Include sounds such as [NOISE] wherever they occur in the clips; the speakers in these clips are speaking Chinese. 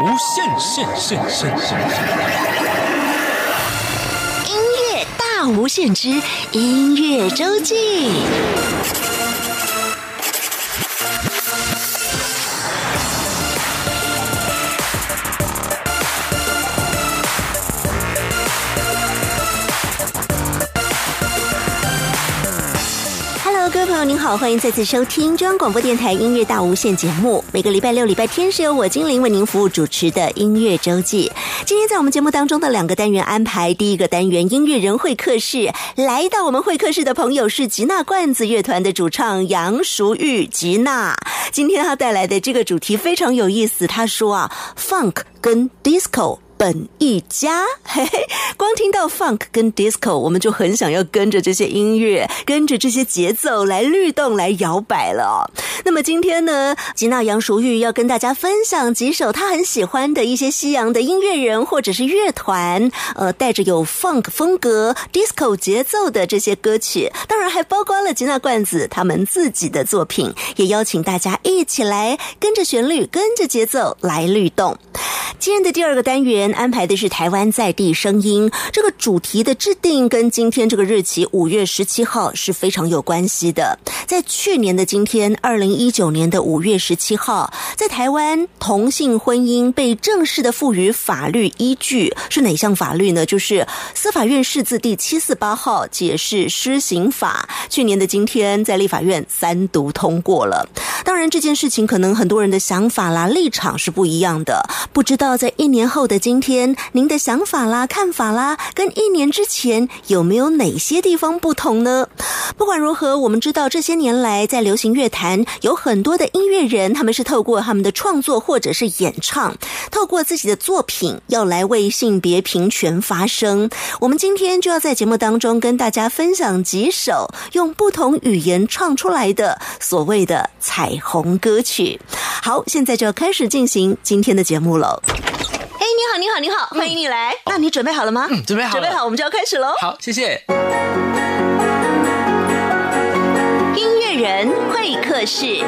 无限限限限限！音乐大无限之音乐周记。您好，欢迎再次收听中央广播电台音乐大无限节目。每个礼拜六、礼拜天是由我精灵为您服务主持的音乐周记。今天在我们节目当中的两个单元安排，第一个单元音乐人会客室，来到我们会客室的朋友是吉娜罐子乐团的主唱杨淑玉吉娜。今天他带来的这个主题非常有意思，他说啊，funk 跟 disco。本一家，嘿嘿，光听到 funk 跟 disco，我们就很想要跟着这些音乐，跟着这些节奏来律动、来摇摆了。那么今天呢，吉娜杨淑玉要跟大家分享几首他很喜欢的一些西洋的音乐人或者是乐团，呃，带着有 funk 风格、disco 节奏的这些歌曲，当然还包括了吉娜罐子他们自己的作品，也邀请大家一起来跟着旋律、跟着节奏来律动。今天的第二个单元。安排的是台湾在地声音这个主题的制定，跟今天这个日期五月十七号是非常有关系的。在去年的今天，二零一九年的五月十七号，在台湾同性婚姻被正式的赋予法律依据，是哪项法律呢？就是司法院释字第七四八号解释施行法。去年的今天，在立法院三读通过了。当然，这件事情可能很多人的想法啦、立场是不一样的。不知道在一年后的今天，您的想法啦、看法啦，跟一年之前有没有哪些地方不同呢？不管如何，我们知道这些年来在流行乐坛有很多的音乐人，他们是透过他们的创作或者是演唱，透过自己的作品要来为性别平权发声。我们今天就要在节目当中跟大家分享几首用不同语言唱出来的所谓的彩虹歌曲。好，现在就要开始进行今天的节目了。哎，你好，你好，你好，欢迎你来。那你准备好了吗？嗯，准备好，准备好，我们就要开始喽。好，谢谢。音乐人会客室，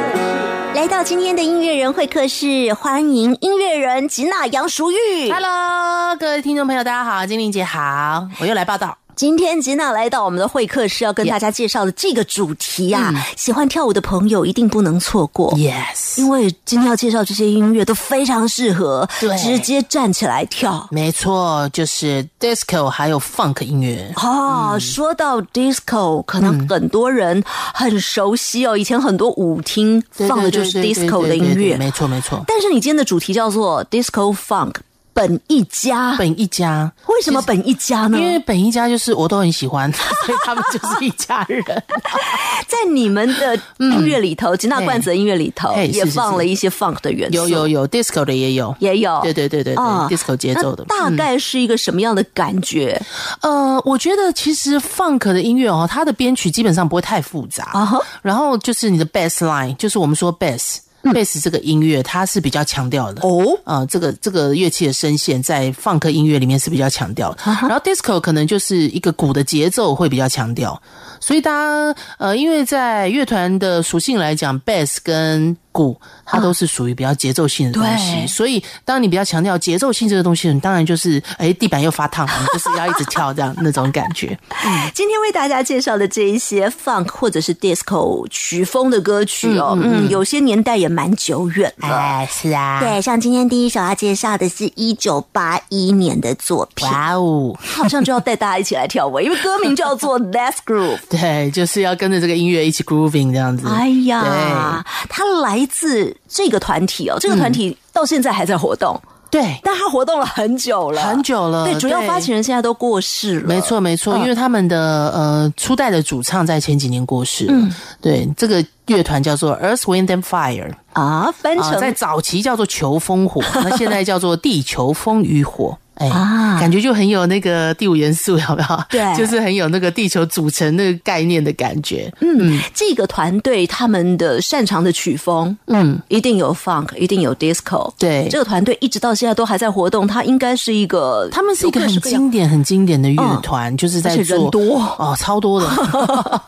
来到今天的音乐人会客室，欢迎音乐人吉娜杨淑玉。Hello，各位听众朋友，大家好，精灵姐好，我又来报道。今天吉娜来到我们的会客室，要跟大家介绍的这个主题啊，喜欢跳舞的朋友一定不能错过。Yes，因为今天要介绍这些音乐都非常适合，对直接站起来跳。没错，就是 disco 还有 funk 音乐。哦，说到 disco，可能很多人很熟悉哦。以前很多舞厅放的就是 disco 的音乐，对没错没错。但是你今天的主题叫做 disco funk，本一家。本一家，为什么本一家呢？因为本一家就是我都很喜欢，[LAUGHS] 所以他们就是一家人。[LAUGHS] 在你们的音乐里头，吉娜罐子的音乐里头也放了一些 funk 的元素，有有有 disco 的也有，也有，对对对对，disco 节奏的。大概是一个什么样的感觉呃，我觉得其实 funk 的音乐哦，它的编曲基本上不会太复杂啊然后就是你的 bass line，就是我们说 bass。Bass 这个音乐它是比较强调的。哦。啊，这个这个乐器的声线在放克音乐里面是比较强调的，然后 disco 可能就是一个鼓的节奏会比较强调，所以大家呃，因为在乐团的属性来讲，bass 跟鼓它都是属于比较节奏性的东西，对所以当你比较强调节奏性这个东西，你当然就是哎地板又发烫，你就是要一直跳这样那种感觉。[LAUGHS] 今天为大家介绍的这一些 funk 或者是 disco 曲风的歌曲哦，嗯，有些年代也蛮久远的。哎，是啊，对，像今天第一首要介绍的是一九八一年的作品，哇哦，好像就要带大家一起来跳舞，因为歌名叫做 Let's Groove。对，就是要跟着这个音乐一起 grooving 这样子。哎呀，他来自这个团体哦，这个团体到现在还在活动，对，但他活动了很久了，很久了对，主要发起人现在都过世了，没错，没错，因为他们的呃初代的主唱在前几年过世了。嗯。对，这个乐团叫做 Earth, Wind and Fire 啊，翻啊，成在早期叫做球风火，那现在叫做地球风与火。哎，啊感觉就很有那个第五元素，有没有？对 [LAUGHS] 就是很有那个地球组成那个概念的感觉。嗯，这个团队他们的擅长的曲风嗯，一定有 funk，一定有 disco。对这个团队一直到现在都还在活动，它应该是一个，他们是一个很经典、很经典的乐团，就是在做多哦，超多的。[LAUGHS]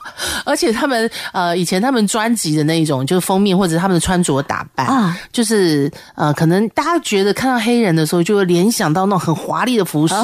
而且他们呃，以前他们专辑的那一种，就是封面或者他们的穿着打扮啊就是呃，可能大家觉得看到黑人的时候，就会联想到那种很华丽的服饰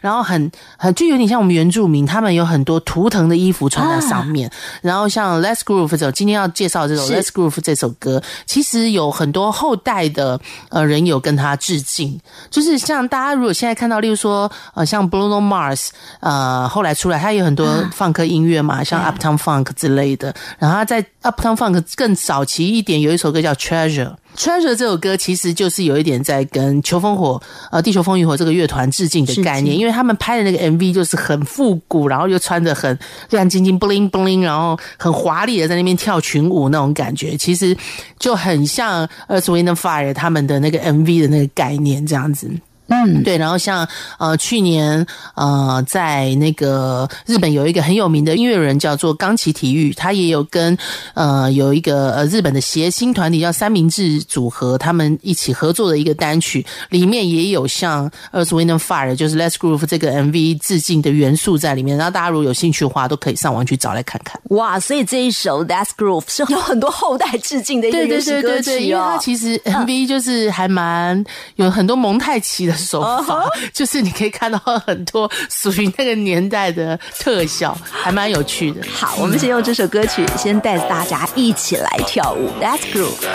然后很很就有点像我们原住民，他们有很多图腾的衣服穿在上啊面。然后像 Let's Groove 这首今天要介绍这首 Let's Groove 这首歌，其实有很多后代的呃人有跟他致敬，就是像大家如果现在看到，例如说呃像 Bruno Mars，呃后来出来他有很多 [GASPS] 放克音乐嘛，像 Uptown Funk 之类的。然后他在 Uptown Funk 更早期一点有一首歌叫 Treasure。Treasure 这首歌其实就是有一点在跟秋风火呃地球风云火这个乐团致敬的概念，因为他们拍的那个 MV 就是很复古，然后又穿着很亮晶晶 bling bling，然后很华丽的在那边跳群舞那种感觉，其实就很像 Earth Wind and Fire 他们的那个 MV 的那个概念这样子。嗯，对，然后像呃去年呃在那个日本有一个很有名的音乐人叫做冈崎体育，他也有跟呃有一个呃日本的谐星团体叫三明治组合，他们一起合作的一个单曲，里面也有像 Earth Wind and Fire 就是 Let's Groove 这个 MV 致敬的元素在里面，然后大家如果有兴趣的话，都可以上网去找来看看。哇，所以这一首 Let's Groove 是有很多后代致敬的一个对对原始歌对对对，曲因为它哦。其实 MV 就是还蛮有很多蒙太奇的手法，[LAUGHS] 就是你可以看到很多 [LAUGHS] 属于那个年代的特效，还蛮有趣的。好，我们先用这首歌曲先带着大家一起来跳舞，That's Groove。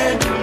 end.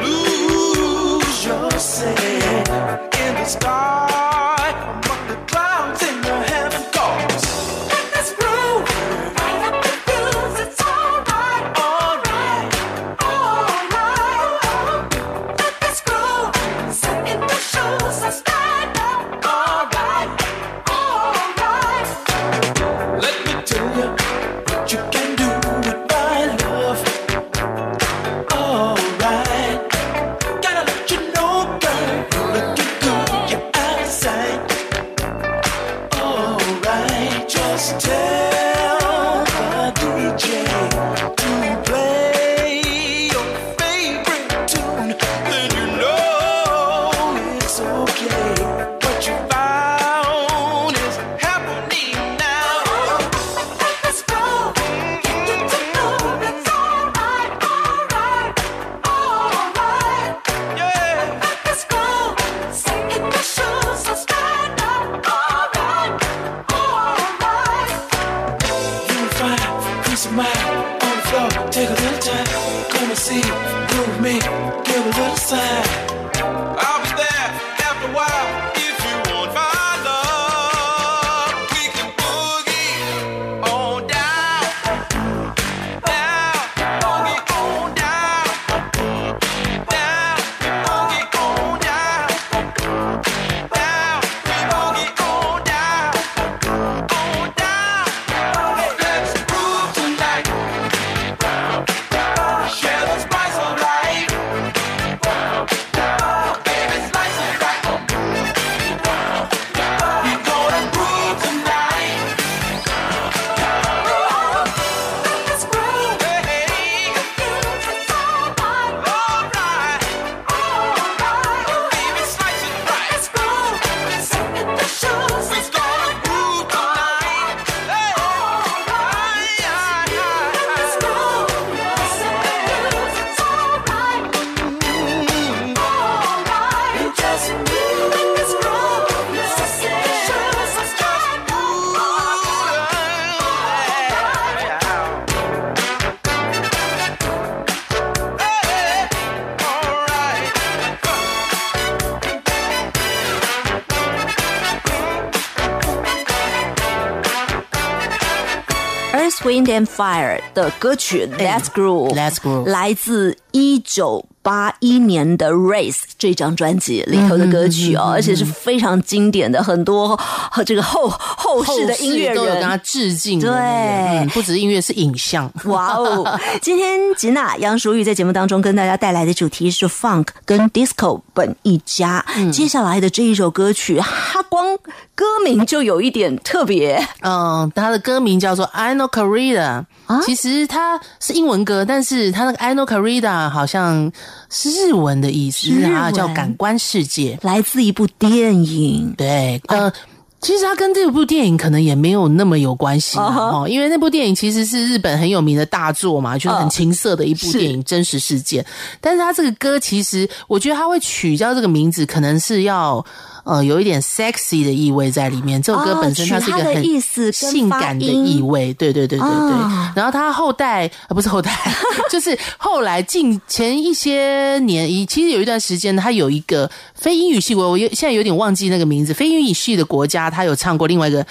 And Fire 的歌曲《Let's Groove》Let's Groove 来自一九八一年的《Race》这张专辑里头的歌曲哦，而且是非常经典的，很多和这个后后世的音乐人都有跟他。致敬。对嗯不止音乐是影像。哇哦！[LAUGHS] 今天吉娜杨淑玉在节目当中跟大家带来的主题是 Funk 跟 Disco 本一家。接下来的这一首歌曲，它光歌名就有一点特别。嗯，他的歌名叫做 I Know Corrida，、啊其实它是英文歌，但是它那个 I Know Corrida 好像是日文的意思，是日文它叫感官世界。来自一部电影，对，呃。其实它跟这部电影可能也没有那么有关系哦，因为那部电影其实是日本很有名的大作嘛，就是很嗯情色的一部电影，真实事件。但是它这个歌其实，我觉得它会取叫这个名字，可能是要呃有一点 sexy 的意味在里面。这首歌哦本身它是一个很性感的意味，对对对对对。啊然后他后代呃不是后代，[LAUGHS] 就是后来近前一些年，一其实有一段时间，他有一个非英语系国，我有现在有点忘记那个名字，非英语系的国家，他有唱过另外一个。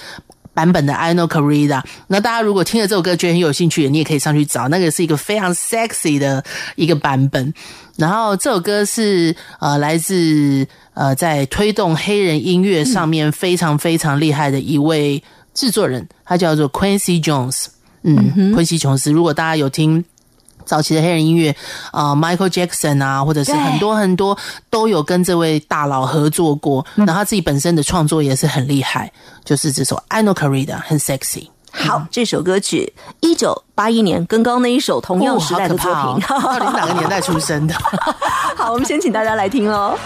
版本的 I Know Corrida，那大家如果听了这首歌觉得很有兴趣，你也可以上去找，那个是一个非常 sexy 的一个版本。然后这首歌是呃来自呃在推动黑人音乐上面非常非常厉害的一位制作人，他叫做 Quincy Jones。嗯，昆西琼斯，如果大家有听早期的黑人音乐，啊、m i c h a e l Jackson 啊，或者是很多很多都有跟这位大佬合作过，然后他自己本身的创作也是很厉害，就是这首《I Know Corrida》很 sexy。好，这首歌曲一九八一年，跟刚刚那一首同样哦时代的作品。哦哦 [LAUGHS] 到底是哪个年代出生的？[LAUGHS] 好，我们先请大家来听喽。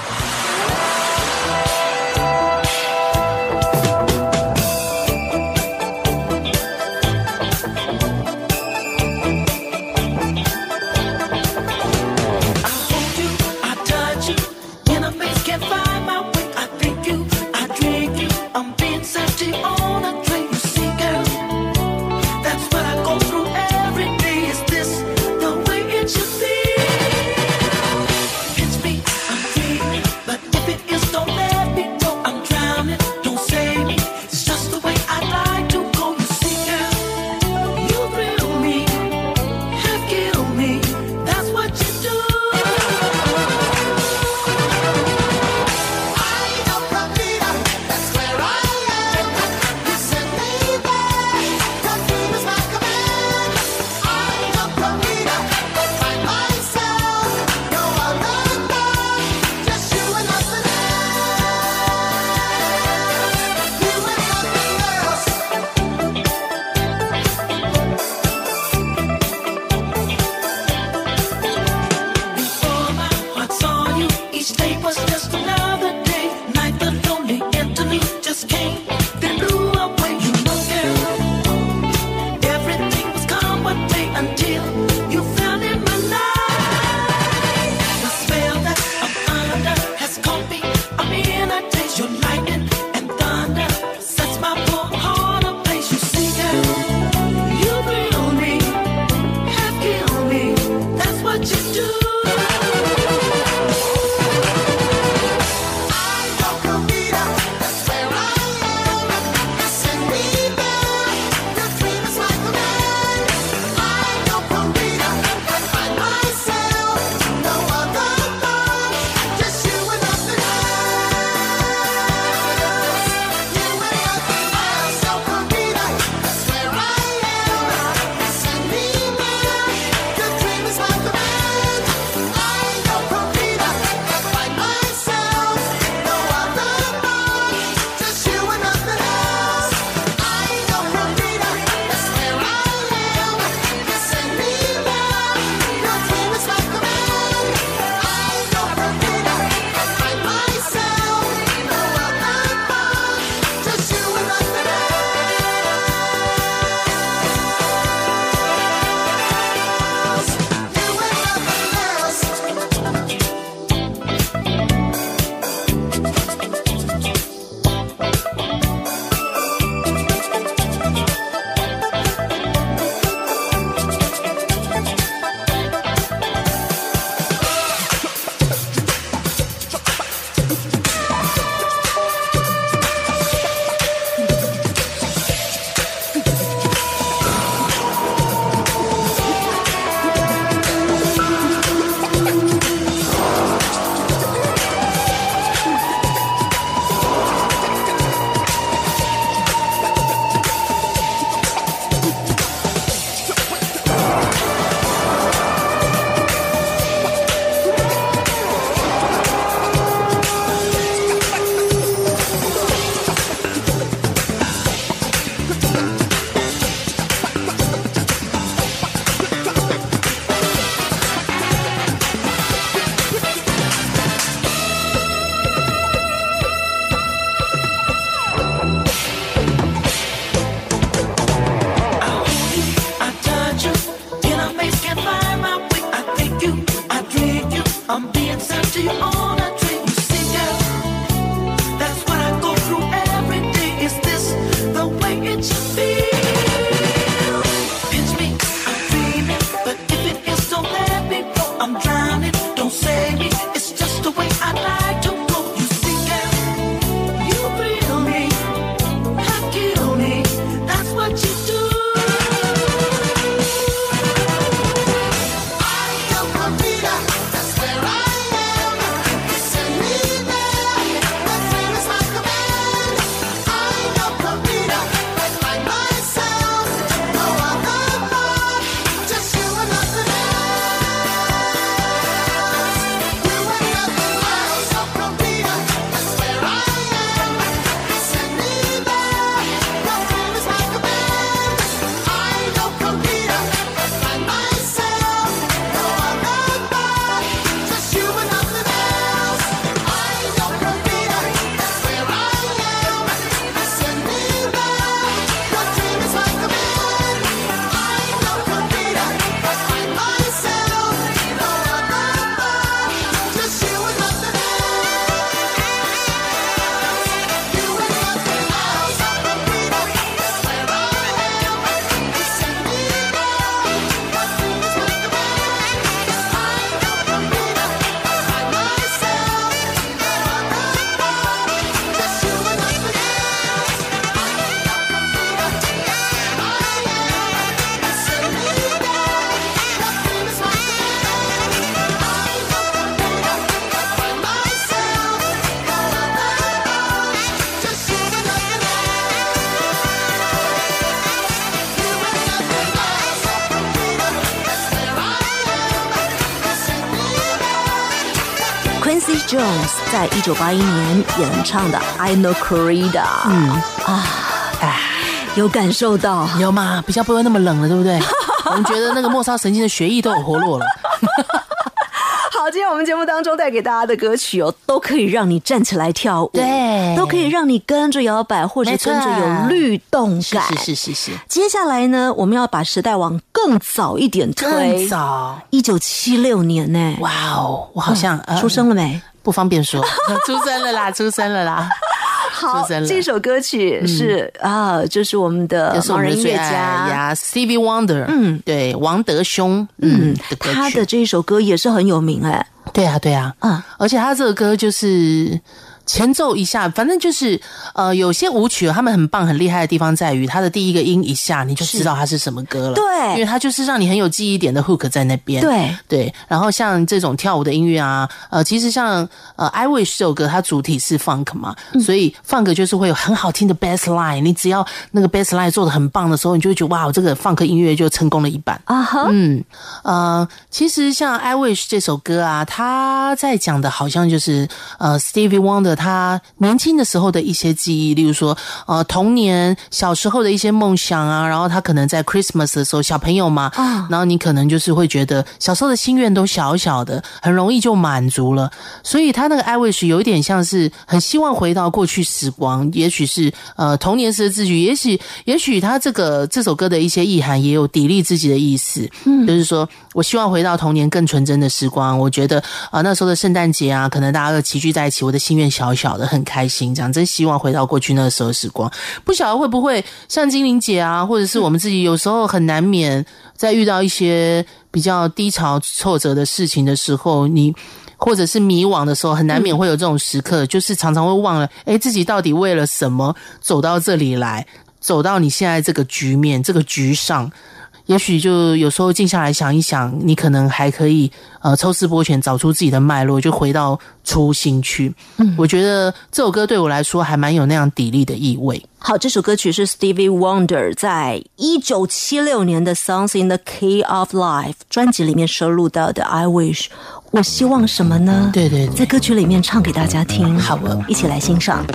在一九八一年演唱的《I Know Corrida》，嗯啊，哎，有感受到。有吗？比较不会那么冷了，对不对？[LAUGHS] 我们觉得那个末梢神经的血液都有活络了。[LAUGHS] 好，今天我们节目当中带给大家的歌曲哦，都可以让你站起来跳舞，对都可以让你跟着摇摆，或者跟着有律动是感。是是是是，接下来呢，我们要把时代往更早一点推更，早。一九七六年呢。哇哦，我好像、呃出生了没？不方便说，[LAUGHS] 出生了啦，出生了啦。[LAUGHS] 好这首歌曲是、啊，就是我们的就是我盲人音乐家。呀，Stevie Wonder，嗯，对，王德兄，嗯，的他的这一首歌也是很有名哎，对啊，对啊，嗯，而且他这个歌就是前奏一下，反正就是呃，有些舞曲他们很棒、很厉害的地方在于，它的第一个音一下你就知道它是什么歌了，对。因为它就是让你很有记忆点的 hook 在那边，对。对。然后像这种跳舞的音乐啊，呃，其实像呃《I Wish》这首歌，它主体是 funk 嘛，嗯。所以 funk 就是会有很好听的 bass line，你只要那个 bass line 做的很棒的时候，你就会觉得哇，这个 funk 音乐就成功了一半。啊哈，嗯，呃，其实像《I Wish》这首歌啊，他在讲的好像就是呃，Stevie Wonder 他年轻的时候的一些记忆，例如说呃，童年小时候的一些梦想啊，然后他可能在 Christmas 的时候，小朋友嘛，啊。然后你可能就是会觉得小时候的心愿都小小的，很容易就满足了，所以他那个 I Wish 有一点像是很希望回到过去时光，也许是呃童年时的自己，也许也许他这个这首歌的一些意涵也有砥砺自己的意思，嗯，就是说我希望回到童年更纯真的时光，我觉得啊、那时候的圣诞节啊，可能大家都齐聚在一起，我的心愿小小的，很开心，这样真希望回到过去那时候的时光。不晓得会不会像精灵姐啊，或者是我们自己有时候很难免在遇到一些比较低潮、挫折的事情的时候，你。或者是迷惘的时候，很难免会有这种时刻，就是常常会忘了，哎，自己到底为了什么走到这里来，走到你现在这个局面、这个局上。也许就有时候静下来想一想，你可能还可以呃抽丝剥茧，找出自己的脉络，就回到初心去。嗯，我觉得这首歌对我来说还蛮有那样砥砺的意味。好，这首歌曲是 Stevie Wonder 在一九七六年的《Songs in the Key of Life》专辑里面收录到的《I Wish》。我希望什么呢？对对对在歌曲里面唱给大家听。好啊一起来欣赏。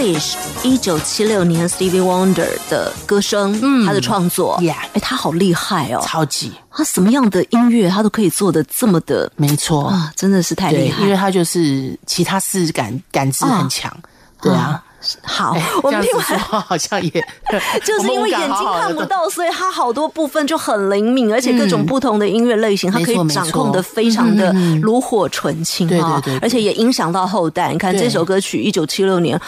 Wish，一九七六年 Stevie Wonder 的歌声，嗯，他的创作。Yeah 哎，他好厉害哦！超级。他什么样的音乐他都可以做的这么的没错，啊，真的是太对，厉害。因为他就是其他四感感知很强，对啊。好。哎，我们听完好像也 [LAUGHS] 就是因为眼睛看不，到，所以它好多部分就很灵敏，而且各种嗯。不同的音乐类型，它可以掌控的非常的炉火纯青啊对对对。而且也影响到后代。你看对。这首歌曲，一九七六年。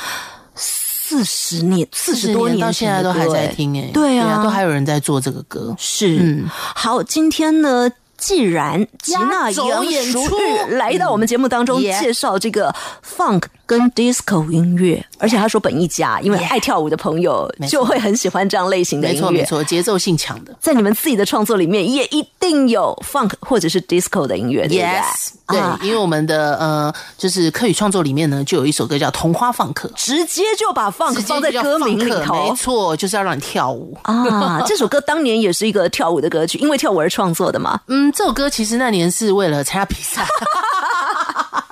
四十年，四十多年到现在都还在听哎，对啊，都还有人在做这个歌，是。嗯。好，今天呢，既然吉娜压轴杨演出。淑玉来到我们节目当中介绍这个 funk 跟 disco 音乐，而且他说本一家，因为爱跳舞的朋友就会很喜欢这样类型的音乐。错没错，节奏性强的。在你们自己的创作里面，也一定有 funk 或者是 disco 的音乐，对不对 Yes，对，啊因为我们的呃，就是课语创作里面呢，就有一首歌叫《童话放客》，直接就把 funk 放在歌名里头没。错，就是要让你跳舞。啊，[LAUGHS] 这首歌当年也是一个跳舞的歌曲，因为跳舞而创作的嘛。嗯，这首歌其实那年是为了参加比赛，[LAUGHS]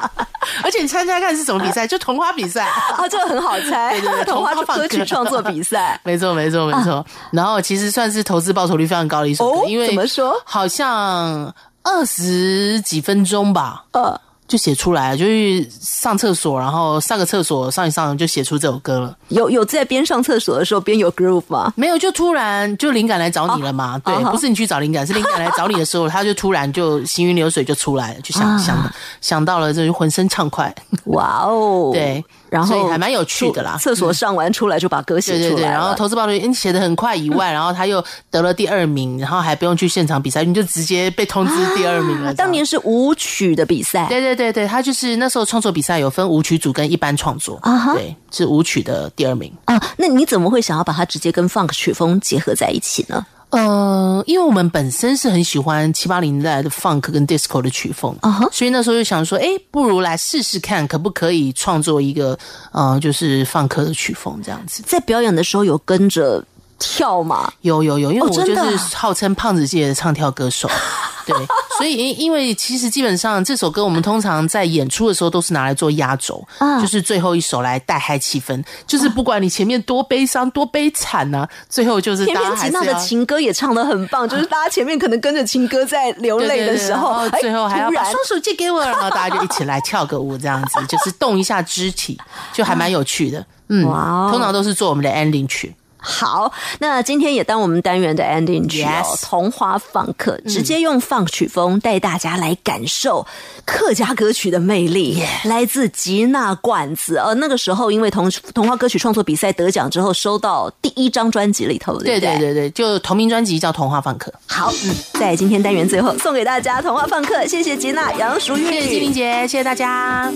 [LAUGHS] [LAUGHS] 而且你猜猜看是什么比赛？就童话比赛。啊，[LAUGHS] 这个很好猜，[LAUGHS] 对对对童话歌曲创作比赛。没错，没错，没错。然后其实算是投资报酬率非常高的一首歌，哦因为怎么说好像二十几分钟吧，呃，就写出来了，就是上厕所，然后上个厕所上一上就写出这首歌了。有有在边上厕所的时候边有 groove 吗？没有，就突然就灵感来找你了嘛？对啊不是你去找灵感，是灵感来找你的时候，他就突然就行云流水就出来了，就想、啊想想到了，这就浑身畅快。哇哦，[LAUGHS] 对，然后所以还蛮有趣的啦。厕所上完出来就把歌写对对对，出来然后投资报酬率写的很快以外，然后他又得了第二名，然后还不用去现场比赛，你就直接被通知第二名了。啊当年是舞曲的比赛，对对对对，他就是那时候创作比赛有分舞曲组跟一般创作对，是舞曲的第二名。啊，那你怎么会想要把它直接跟 funk 曲风结合在一起呢？呃，因为我们本身是很喜欢七八零年代的 funk 跟 disco 的曲风所以那时候就想说，哎，不如来试试看，可不可以创作一个呃，就是 funk 的曲风这样子。在表演的时候有跟着跳嘛？有有有，因为我就是号称胖子界的唱跳歌手，[LAUGHS] 对，所以因因为其实基本上这首歌我们通常在演出的时候都是拿来做压轴，啊就是最后一首来带嗨气氛，就是不管你前面多悲伤多悲惨呢、最后就是偏大偏吉娜的家还是要。情歌也唱的很棒，[LAUGHS] 就是大家前面可能跟着情歌在流泪的时候，最后还要双手借给我，然后大家就一起来跳个舞，这样子就是动一下肢体，就还蛮有趣的。嗯，[LAUGHS] 通常都是做我们的 ending 曲。好，那今天也当我们单元的 ending 曲哦童话放客，直接用放曲风带大家来感受客家歌曲的魅力。来自吉娜管子，呃，那个时候因为童童话歌曲创作比赛得奖之后，收到第一张专辑里头，的对不对对对，就同名专辑叫《童话放客》。好，嗯，在今天单元最后送给大家童话放客，谢谢吉娜、杨淑玉，谢谢金玲姐，谢谢大家。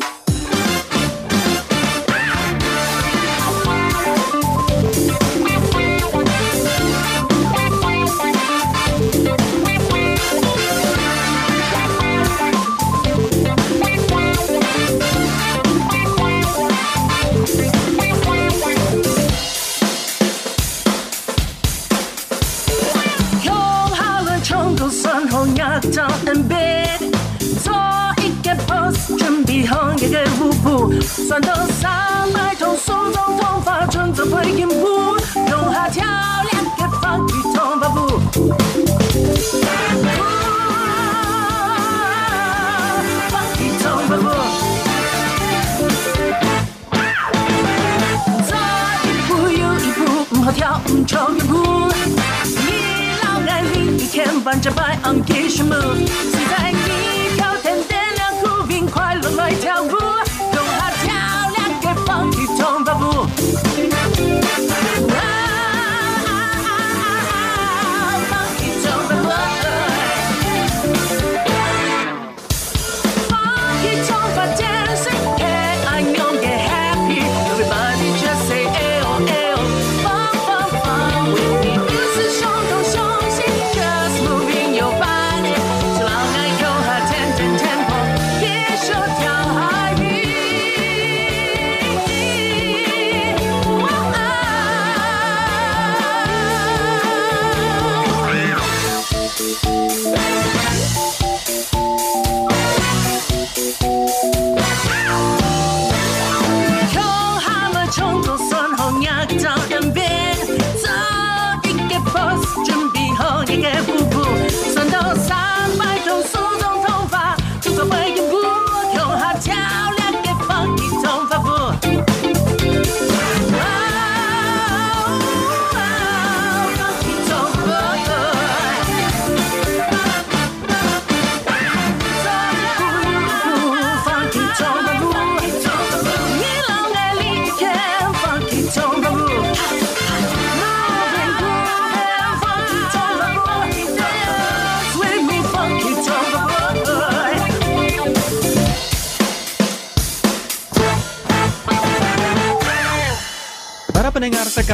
好压张 and bed，做一个 pose，准备好一个舞步，算到三百种数种头发，纯做会音步，用下跳两个 funky 头发步。funky 头发步。走一步又一步，唔好跳，唔抽一步。天半着白 on k i s h move，现在你跳天点亮酷冰，快乐来跳舞，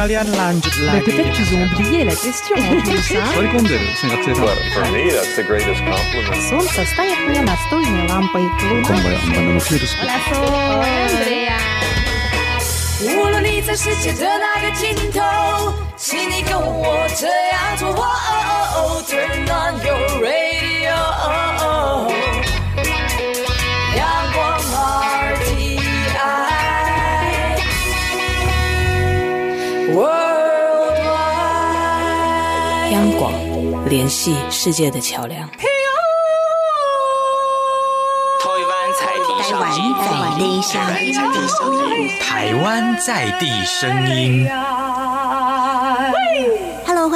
pendengar sekalian lanjut Bah, lagi. Peut-être qu'ils ont oublié la question en plus, hein. 取り込んでる生活 For me, that's the greatest compliment. Солнце станет мне настольной лампой. Луна 无论你在世界的哪个尽头，请你跟我这样做。哦哦哦，Turn on your radio。 Worldwide。央广联系世界的桥梁。台湾在地上。台湾在地声音。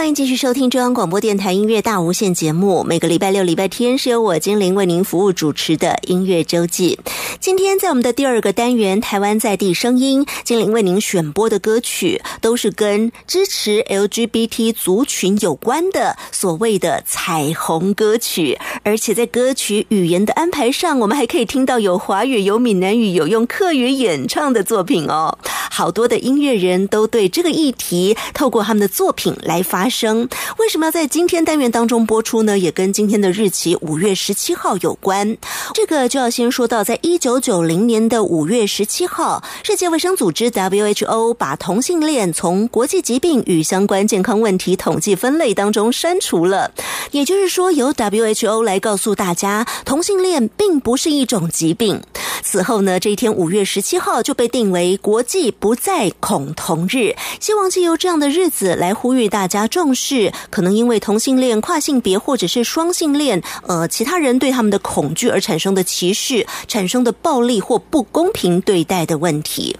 欢迎继续收听中央广播电台音乐大无限节目。每个礼拜六、礼拜天是由我精灵为您服务主持的音乐周记。今天在我们的第二个单元“台湾在地声音”，精灵为您选播的歌曲都是跟支持 LGBT 族群有关的所谓的彩虹歌曲，而且在歌曲语言的安排上，我们还可以听到有华语、有闽南语、有用客语演唱的作品哦。好多的音乐人都对这个议题透过他们的作品来发生。为什么要在今天单元当中播出呢？也跟今天的日期五月十七号有关。这个就要先说到，在一九九零年的五月十七号，世界卫生组织 WHO 把同性恋从国际疾病与相关健康问题统计分类当中删除了。也就是说，由 WHO 来告诉大家，同性恋并不是一种疾病。此后呢，这一天五月十七号就被定为国际不再恐同日，希望借由这样的日子来呼吁大家重重视可能因为同性恋、跨性别或者是双性恋，呃，其他人对他们的恐惧而产生的歧视、产生的暴力或不公平对待的问题。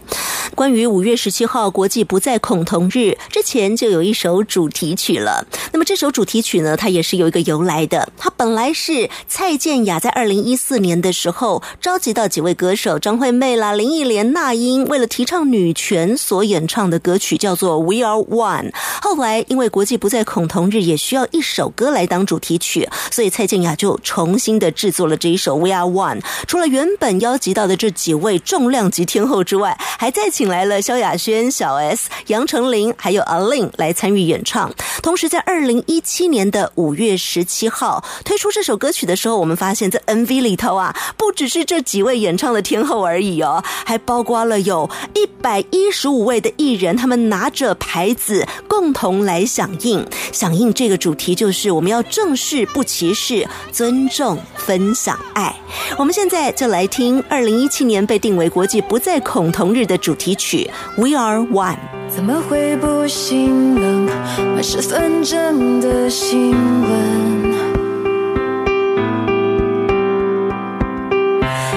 关于五月十七号国际不再恐同日之前就有一首主题曲了。那么这首主题曲呢，它也是有一个由来的。它本来是蔡健雅在二零一四年的时候召集到几位歌手张惠妹啦、林忆莲、那英，为了提倡女权所演唱的歌曲，叫做《We Are One》。后来因为国际不再恐同日，也需要一首歌来当主题曲，所以蔡健雅就重新的制作了这一首《We Are One》。除了原本邀集到的这几位重量级天后之外，还再请来了萧亚轩、小 S、杨丞琳还有阿令来参与演唱。同时，在二零一七年的五月十七号推出这首歌曲的时候，我们发现，在 MV 里头啊，不只是这几位演唱的天后而已哦，还包括了有一百一十五位的艺人，他们拿着牌子共同来响。应响应这个主题就是我们要正视不歧视，尊重分享爱。我们现在就来听二零一七年被定为国际不再恐同日的主题曲《We Are One》。怎么会不心冷？满是纷争的新闻。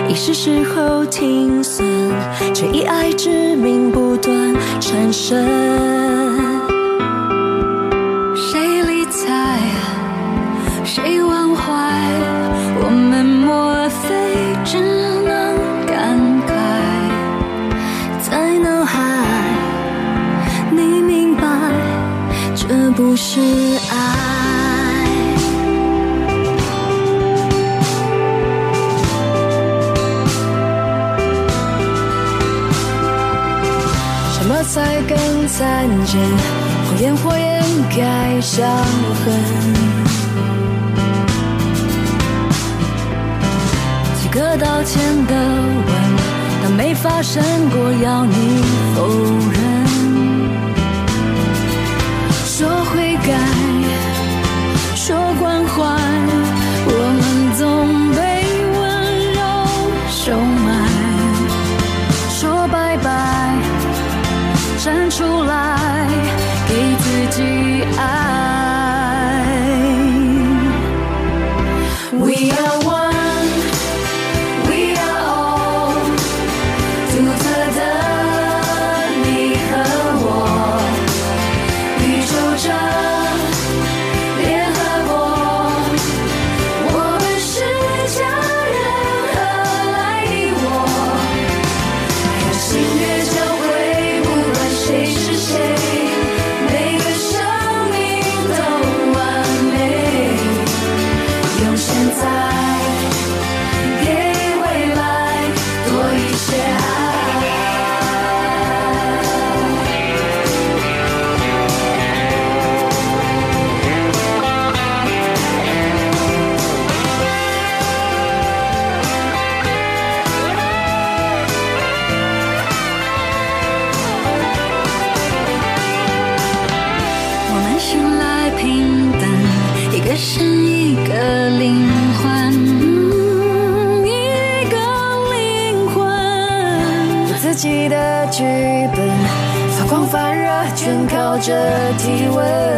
已是时候停损，却以爱之名不断缠身。是爱。什么才更残忍？谎言或掩盖伤痕。几个道歉的吻，当没发生过，要你否认。说会改，着体温。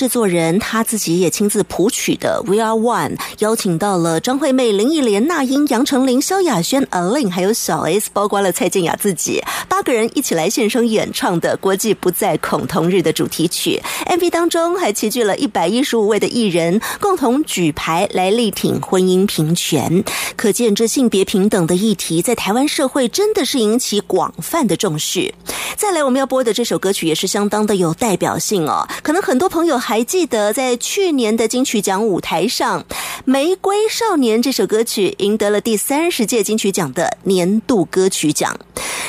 制作人，他自己也亲自谱曲的《We Are One》，邀请到了张惠妹、林忆莲、那英、杨丞琳、萧亚轩、Alin，还有小 S，包括了蔡健雅自己，八个人一起来现身演唱的国际不再恐同日的主题曲。MV 当中还齐聚了一百一十五位的艺人，共同举牌来力挺婚姻平权。可见这性别平等的议题在台湾社会真的是引起广泛的重视。再来，我们要播的这首歌曲也是相当的有代表性哦。可能很多朋友还还记得，在去年的金曲奖舞台上，《玫瑰少年》这首歌曲赢得了第三十届金曲奖的年度歌曲奖。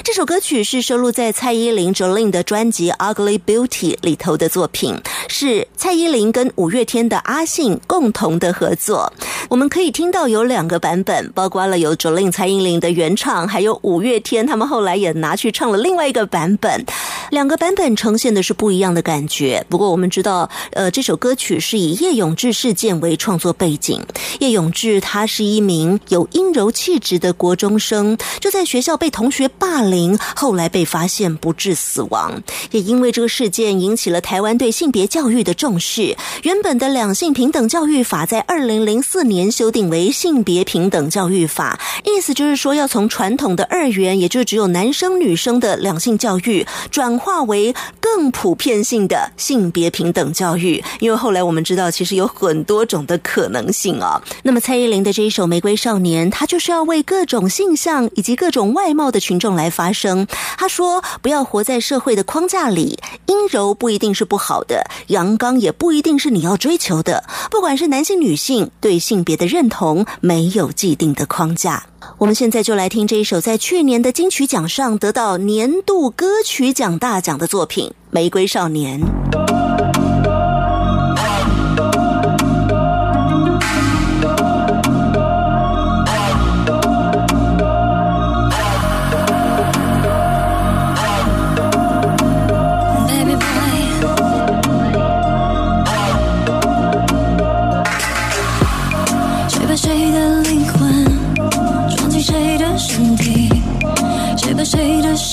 这首歌曲是收录在蔡依林 Jolin 的专辑《Ugly Beauty》里头的作品，是蔡依林跟五月天的阿信共同的合作。我们可以听到有两个版本，包括了有 Jolin 蔡依林的原唱，还有五月天他们后来也拿去唱了另外一个版本。两个版本呈现的是不一样的感觉。不过我们知道，呃，这首歌曲是以叶永志事件为创作背景。叶永志他是一名有阴柔气质的国中生，就在学校被同学霸凌，后来被发现不治死亡。也因为这个事件引起了台湾对性别教育的重视。原本的两性平等教育法在二零零四年修订为性别平等教育法，意思就是说要从传统的二元，也就是只有男生女生的两性教育，转化为更普遍性的性别平等教育。因为后来我们知道，其实有很多种的可能性啊。那么蔡依林的这一首《玫瑰少年》，她就是要为各种性向以及各种外貌的群众来发声。她说：“不要活在社会的框架里，阴柔不一定是不好的，阳刚也不一定是你要追求的。不管是男性、女性，对性别的认同没有既定的框架。”我们现在就来听这一首在去年的金曲奖上得到年度歌曲奖大奖的作品《玫瑰少年》。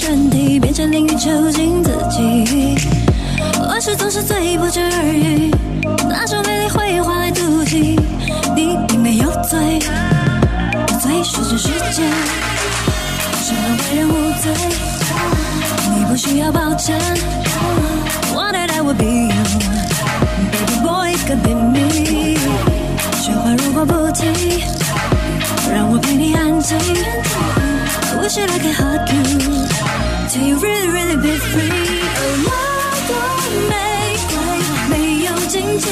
身体变成淋雨囚禁自己？往事总是最不值而语，那种美丽会换来妒忌。你并没有罪，罪是这世界，什么为人无罪？你不需要抱歉。Wanted I would be you, baby boy could be me。说话如果不停，让我陪你安静。I wish I could hug you, till you really really be free。哦，那朵玫瑰没有荆棘，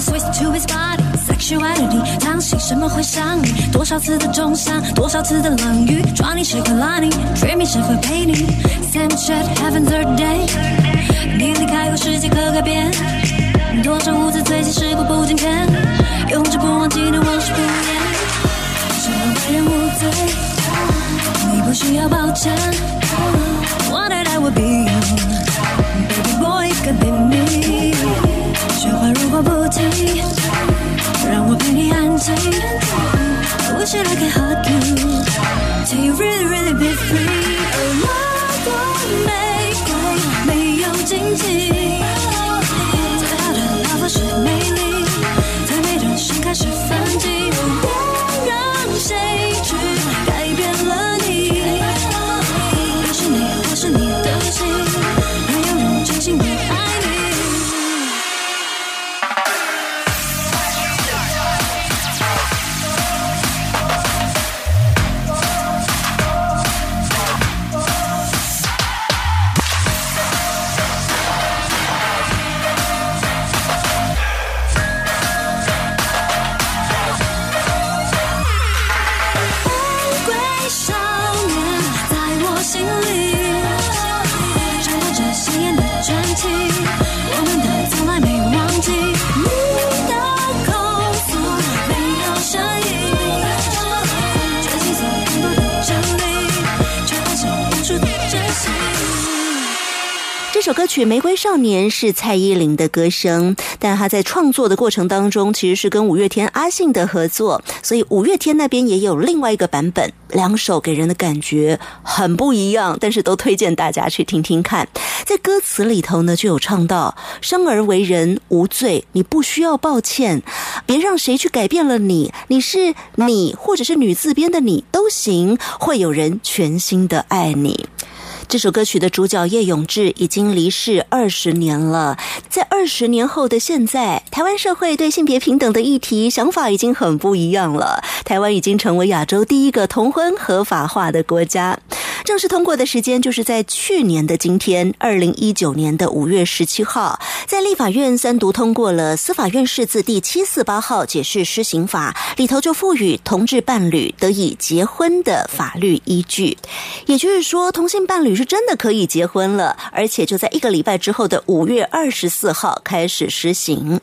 Switch to his body。sexuality，相信什么会伤你？多少次的重伤，多少次的冷雨，抓你时刻拉你，dream 你时会陪你。Same shit happen third day，你离开后世界可改变。多少无字最近时过不今天，永志不忘记的往事不言。什么为人无罪？你不需要抱歉。Wanted I would be you, baby boy could be me。雪花如果不停，让我陪你安静。I wish I could hug you, till you really really be free。哦，那朵玫瑰没有荆棘。最好的报复是美丽，最美的盛开是反首歌曲《玫瑰少年》是蔡依林的歌声，但她在创作的过程当中，其实是跟五月天阿信的合作，所以五月天那边也有另外一个版本，两首给人的感觉很不一样，但是都推荐大家去听听看。在歌词里头呢，就有唱到“生而为人无罪，你不需要抱歉，别让谁去改变了你，你是你，或者是女字边的你都行，会有人全心的爱你。”这首歌曲的主角叶永志已经离世二十年了，在二十年后的现在，台湾社会对性别平等的议题想法已经很不一样了。台湾已经成为亚洲第一个同婚合法化的国家。正式通过的时间就是在去年的今天，二零一九年的五月十七号，在立法院三读通过了司法院释字第七四八号解释施行法，里头就赋予同志伴侣得以结婚的法律依据。也就是说，同性伴侣是真的可以结婚了，而且就在一个礼拜之后的五月二十四号开始施行。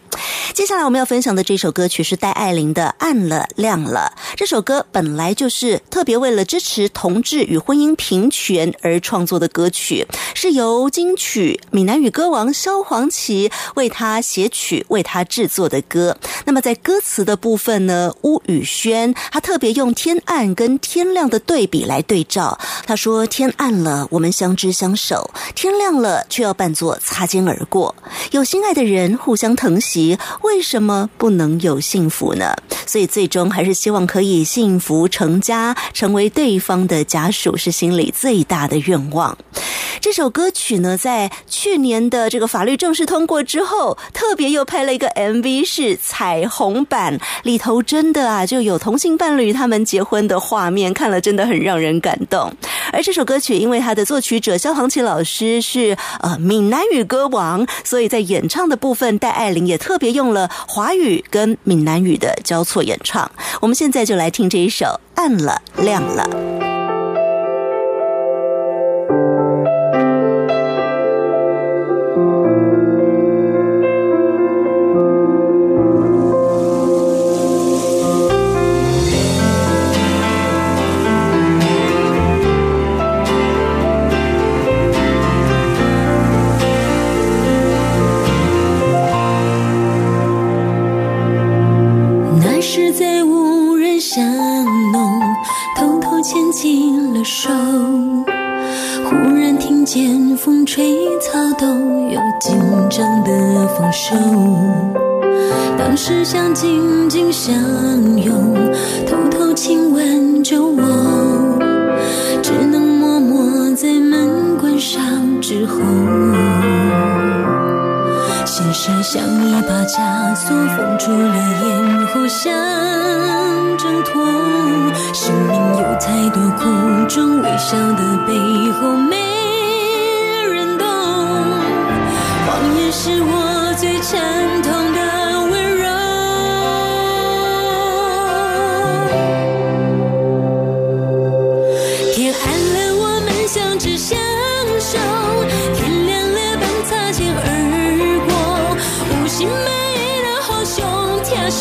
接下来我们要分享的这首歌曲是戴爱玲的《暗了亮了》。这首歌本来就是特别为了支持同志与婚姻平权而创作的歌曲，是由金曲闽南语歌王萧煌奇为他写曲、为他制作的歌。那么在歌词的部分呢，巫宇轩他特别用天暗跟天亮的对比来对照。他说：“天暗了，我们相知相守；天亮了，却要扮作擦肩而过。有心爱的人互相疼惜，为什么不能有幸福呢？所以最终还是希望可以幸福成家，成为对方的家属，是心里最大的愿望。这首歌曲呢，在去年的这个法律正式通过之后，特别又拍了一个 MV，是彩虹版，里头真的啊就有同性伴侣他们结婚的画面，看了真的很让人感动。而这首歌曲，因为它的作曲者萧煌奇老师是呃闽南语歌王，所以在演唱的部分，戴爱玲也特别用了华语跟闽南语的交错演唱。我们现在就来听这一首《暗了亮了》。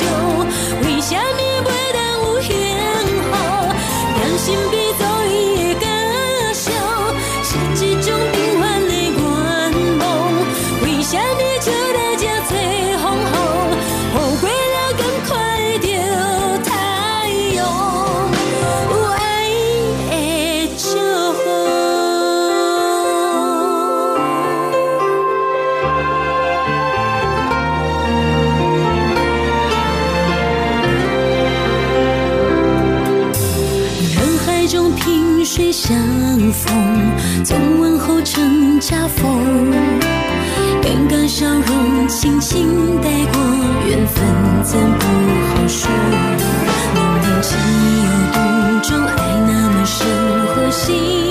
为什么袂当有幸福？良心风，从问候成家风。尴尬笑容轻轻带过，缘分怎不好说？明明情有独钟，爱那么深，何心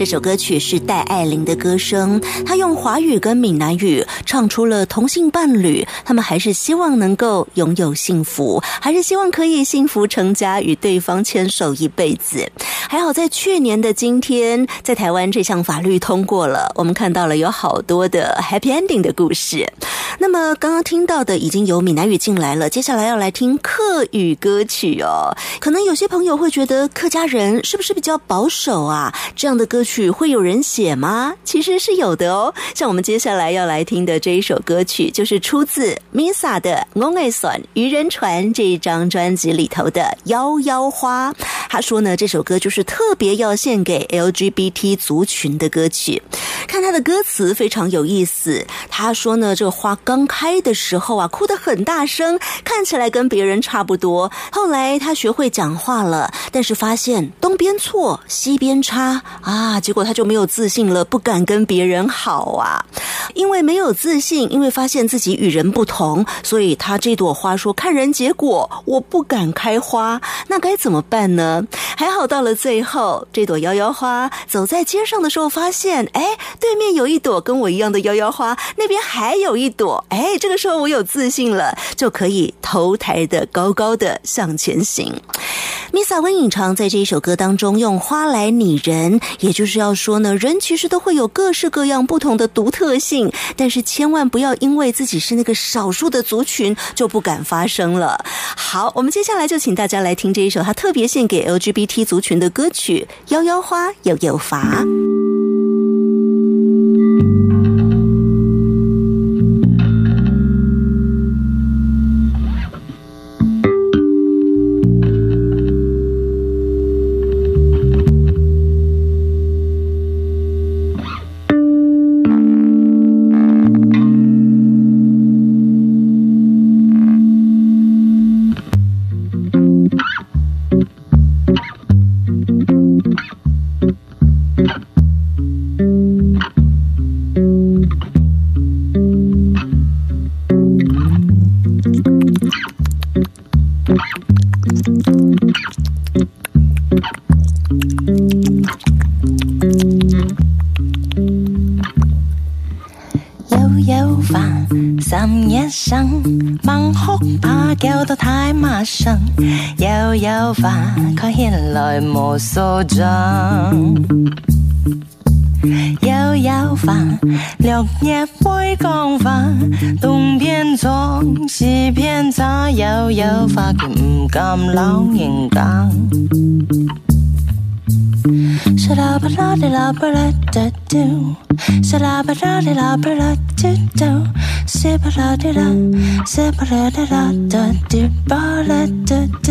这首歌曲是戴爱玲的歌声，她用华语跟闽南语唱出了同性伴侣，他们还是希望能够拥有幸福，还是希望可以幸福成家，与对方牵手一辈子。还好在去年的今天，在台湾这项法律通过了，我们看到了有好多的 happy ending 的故事。那么刚刚听到的已经有闽南语进来了，接下来要来听客语歌曲哦。可能有些朋友会觉得客家人是不是比较保守啊？这样的歌曲曲会有人写吗？其实是有的哦。像我们接下来要来听的这一首歌曲，就是出自 Misa 的《翁爱算渔人船》这一张专辑里头的《夭夭花》。他说呢，这首歌就是特别要献给 LGBT 族群的歌曲。看他的歌词非常有意思。他说呢，这花刚开的时候啊，哭得很大声，看起来跟别人差不多。后来他学会讲话了，但是发现东边错，西边差啊，结果他就没有自信了，不敢跟别人好啊。因为没有自信，因为发现自己与人不同，所以他这朵花说：“看人结果，我不敢开花。”那该怎么办呢？还好到了最后，这朵摇摇花走在街上的时候，发现，哎，对面有一朵跟我一样的摇摇花，那边还有一朵，哎，这个时候我有自信了，就可以头抬的高高的向前行。Misa 温隐藏在这一首歌当中用花来拟人，也就是是要说呢，人其实都会有各式各样不同的独特性，但是千万不要因为自己是那个少数的族群就不敢发声了。好，我们接下来就请大家来听这一首他特别献给 LGBT 族群的歌曲《摇摇花有有法》。又要烦。六月飞降温，冬边藏，西边咋又有花，唔敢老人家。沙拉巴拉的拉巴拉的嘟，沙拉巴拉的拉巴拉的嘟，西巴拉的拉，西巴拉的嘟巴拉的嘟。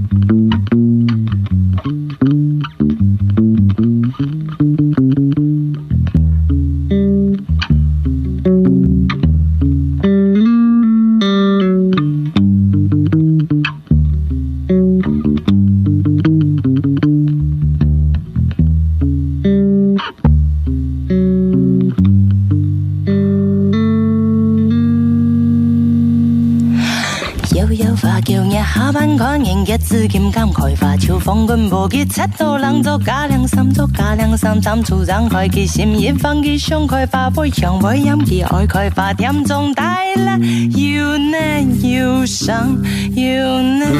日出到人做家凉三做家凉三，三厝人开起心，一放起上开发买上买烟机，爱开发点中带来又难又想，又难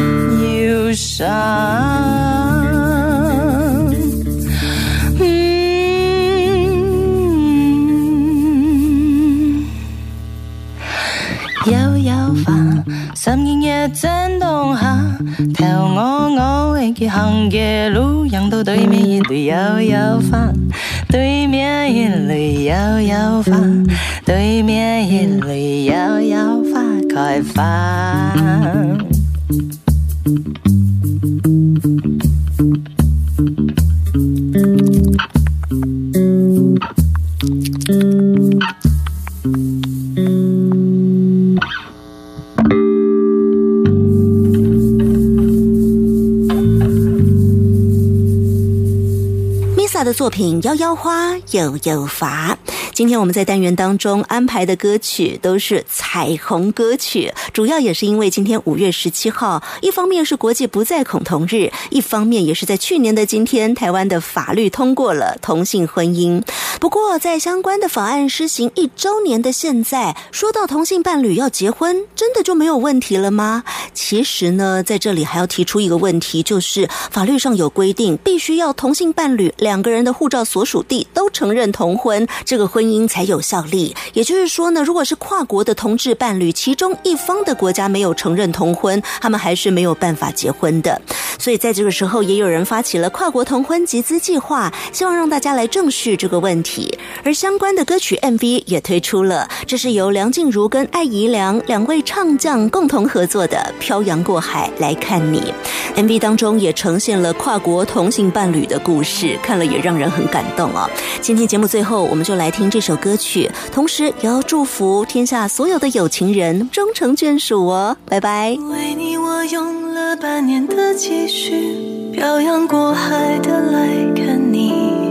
又想，有有烦，心经一震动。頭我我永結行嘅路，讓到对面一對悠悠房，對面一對悠悠房，對面一對悠悠花開放。品《幺幺花又有罚》。今天我们在单元当中安排的歌曲都是彩虹歌曲，主要也是因为今天五月十七号，一方面是国际不再恐同日，一方面也是在去年的今天，台湾的法律通过了同性婚姻。不过，在相关的法案施行一周年的现在，说到同性伴侣要结婚，真的就没有问题了吗？其实呢，在这里还要提出一个问题，就是法律上有规定，必须要同性伴侣两个人的护照所属地都承认同婚，这个婚姻才有效力。也就是说呢，如果是跨国的同志伴侣，其中一方的国家没有承认同婚，他们还是没有办法结婚的。所以在这个时候，也有人发起了跨国同婚集资计划，希望让大家来正视这个问题。而相关的歌曲 MV 也推出了，这是由梁静茹跟艾怡良两位唱将共同合作的《漂洋过海来看你》。MV 当中也呈现了跨国同性伴侣的故事，看了也让人很感动哦。今天节目最后，我们就来听这首歌曲，同时也要祝福天下所有的有情人终成眷属哦。拜拜。为你，我用了半年的积蓄，漂洋过海的来看你。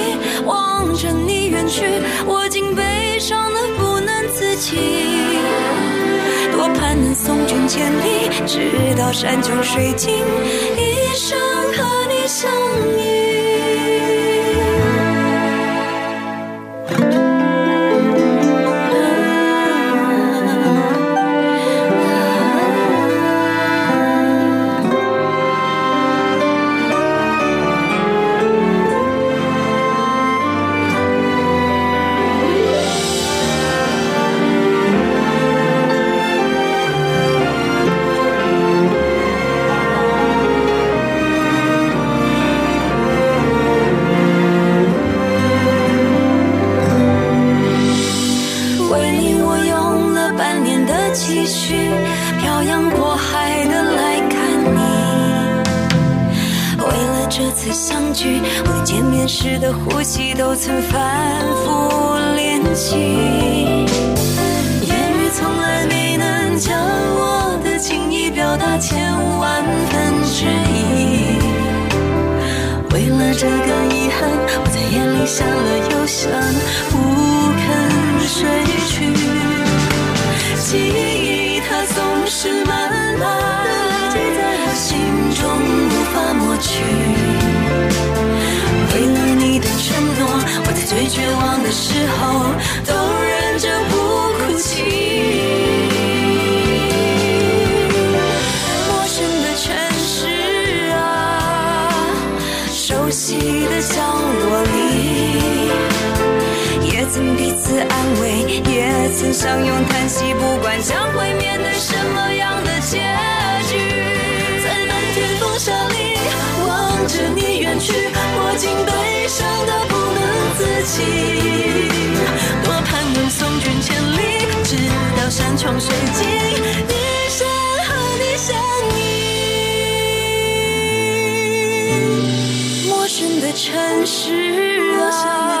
望着你远去，我竟悲伤的不能自己。多盼能送君千里，直到山穷水尽，一生和你相依。为了这个遗憾，我在夜里想了又想，不肯睡去。记忆它总是慢慢地累积在我心中，无法抹去。为了你的承诺，我在最绝望的时候都忍着不哭泣。安慰，也曾相拥叹息，不管将会面对什么样的结局，在漫天风沙里望着你远去，我竟悲伤的不能自己。多盼能送君千里，直到山穷水尽，一生和你相依。陌生的城市啊，